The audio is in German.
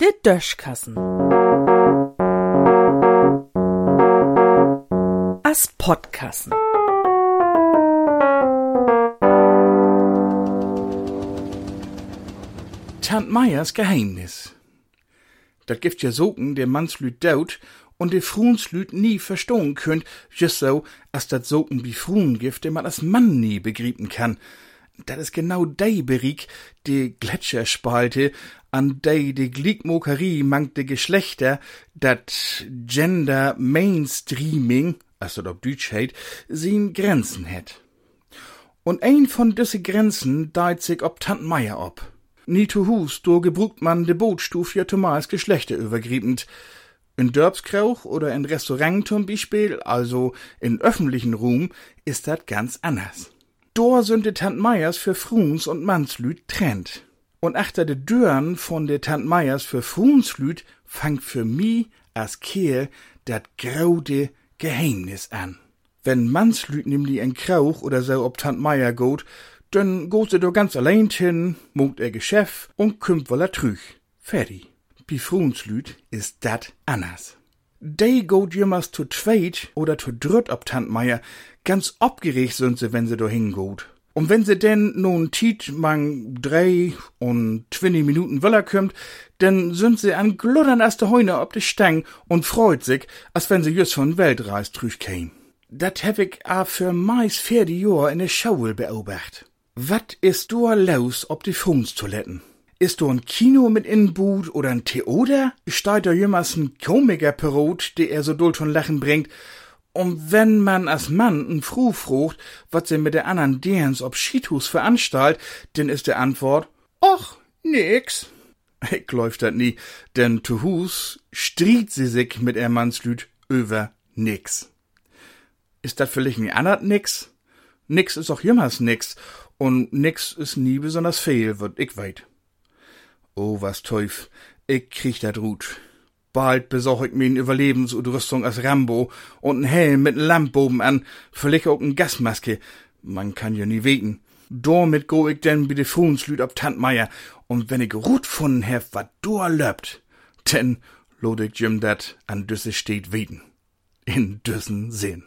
Der Döschkassen. As Podkassen. Tant Meyers Geheimnis. Dat gibt ja Soken, der Mannslüt daut und de Fruenslüt nie verstohn könnt, just so, as dat Soken wie Fruen gibt, den man als Mann nie begrieben kann. Dat is genau dei Berik, de Gletscherspalte, an dei de Gliedmokerie mangt de Geschlechter, dat Gender Mainstreaming, also ob Deutsch heit, sin Grenzen het. Und ein von düsse Grenzen deit sich ob Tant Meier ob. Nie zu Hus, do gebrugt man de Bootstuf ja Thomas Geschlechter übergriebend. In Dörbskrauch oder in Restaurant zum Beispiel, also in öffentlichen Ruhm, ist dat ganz anders. Dor sind de Tant Meyers für Fruns und Mannslüt trennt. Und achter de Dörren von de Tant Meyers für Fruenslüt fangt für mi as Kehl dat graude Geheimnis an. Wenn Mannslüt nämlich en Krauch oder so ob Tant Meyer geht, dann geht er do ganz allein hin, mogt er Geschäft und kümmt wohl er trüch. Fertig. Bi Fruenslüt ist dat anders. Dei geht jemals zu zweit oder zu dritt ob Tant Meier, ganz abgeregt sind sie, wenn sie do hingeht. Und wenn sie denn nun tiet mang drei und zwanzig Minuten weller kümmt, dann sind sie an gluddern as de Heune ob de Stang und freut sich, als wenn sie just von Weltreis trüch käm. Dat hab ich a für meis vierde Jahr in de Schauel beobacht. Wat ist do los ob die Frunstoiletten? Ist do ein Kino mit Innenbut oder ein Theater? Steigt da jemals ein Komikerperot, der er so doll schon Lachen bringt? Und wenn man als Mann n Fru frucht, wat sie mit der andern Derns ob Schiethus veranstalt, denn ist der Antwort, och, nix. Ich läuft dat nie, denn zu Hus striet sie sich mit er Mannslüt über nix. Ist dat vielleicht ein andert nix? Nix ist auch jemals nix, und nix ist nie besonders viel, wird ich weit. Oh, was teuf, ich krieg dat Rut. Bald besorg ich mir ne Überlebensudrüstung als Rambo und n Helm mit n Lamp oben an, vielleicht auch n Gasmaske. Man kann ja nie weten. Damit go ich denn bi de Fuhnslüt ab Tant Meier, und wenn ich Rut funden hef, wat do löbt, denn ich Jim dat an düsse steht weten. In düssen Sinn.